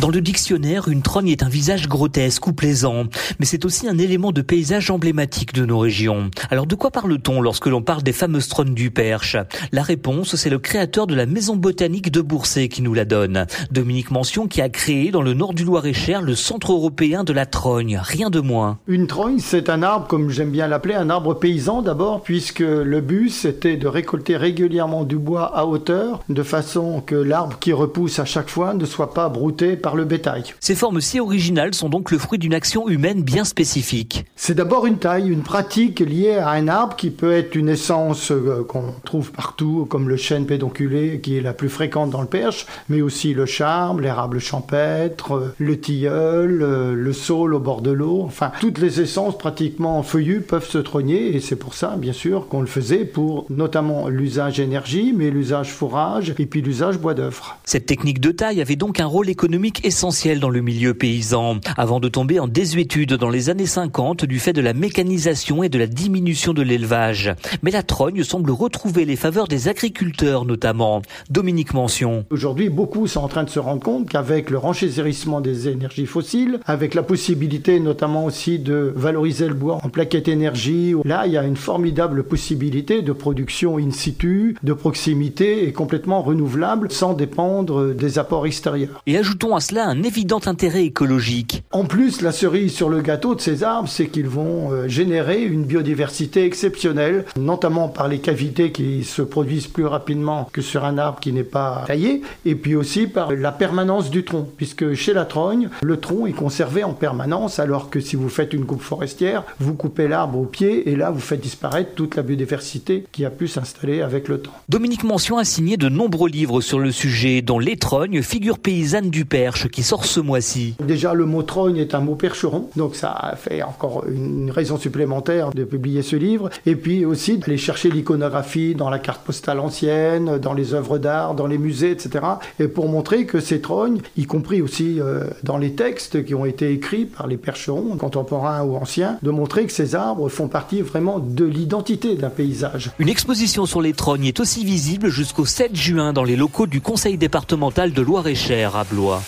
Dans le dictionnaire, une trogne est un visage grotesque ou plaisant, mais c'est aussi un élément de paysage emblématique de nos régions. Alors de quoi parle-t-on lorsque l'on parle des fameuses trognes du Perche? La réponse, c'est le créateur de la maison botanique de Boursay qui nous la donne. Dominique Mention qui a créé dans le nord du Loir-et-Cher le centre européen de la trogne, rien de moins. Une trogne, c'est un arbre, comme j'aime bien l'appeler, un arbre paysan d'abord, puisque le but, c'était de récolter régulièrement du bois à hauteur, de façon que l'arbre qui repousse à chaque fois ne soit pas brouté par le bétail. Ces formes si originales sont donc le fruit d'une action humaine bien spécifique. C'est d'abord une taille, une pratique liée à un arbre qui peut être une essence euh, qu'on trouve partout, comme le chêne pédonculé qui est la plus fréquente dans le Perche, mais aussi le charme, l'érable champêtre, euh, le tilleul, euh, le saule au bord de l'eau. Enfin, toutes les essences pratiquement feuillues peuvent se trogner et c'est pour ça, bien sûr, qu'on le faisait pour notamment l'usage énergie, mais l'usage fourrage et puis l'usage bois d'œuvre. Cette technique de taille avait donc un rôle économique essentiel dans le milieu paysan, avant de tomber en désuétude dans les années 50 du fait de la mécanisation et de la diminution de l'élevage. Mais la trogne semble retrouver les faveurs des agriculteurs notamment. Dominique Mention. Aujourd'hui, beaucoup sont en train de se rendre compte qu'avec le renchérissement des énergies fossiles, avec la possibilité notamment aussi de valoriser le bois en plaquettes énergie, là, il y a une formidable possibilité de production in situ, de proximité et complètement renouvelable sans dépendre des apports extérieurs. Et ajoutons à cela un évident intérêt écologique. En plus, la cerise sur le gâteau de ces arbres, c'est qu'ils vont euh, générer une biodiversité exceptionnelle, notamment par les cavités qui se produisent plus rapidement que sur un arbre qui n'est pas taillé, et puis aussi par la permanence du tronc, puisque chez la trogne, le tronc est conservé en permanence, alors que si vous faites une coupe forestière, vous coupez l'arbre au pied, et là vous faites disparaître toute la biodiversité qui a pu s'installer avec le temps. Dominique Mention a signé de nombreux livres sur le sujet, dont Les Trognes, figure paysanne du Perche, qui sort ce mois-ci. Déjà, le mot trogne est un mot percheron, donc ça fait encore une raison supplémentaire de publier ce livre. Et puis aussi d'aller chercher l'iconographie dans la carte postale ancienne, dans les œuvres d'art, dans les musées, etc. Et pour montrer que ces trognes, y compris aussi euh, dans les textes qui ont été écrits par les percherons, contemporains ou anciens, de montrer que ces arbres font partie vraiment de l'identité d'un paysage. Une exposition sur les trognes est aussi visible jusqu'au 7 juin dans les locaux du conseil départemental de Loire-et-Cher à Blois.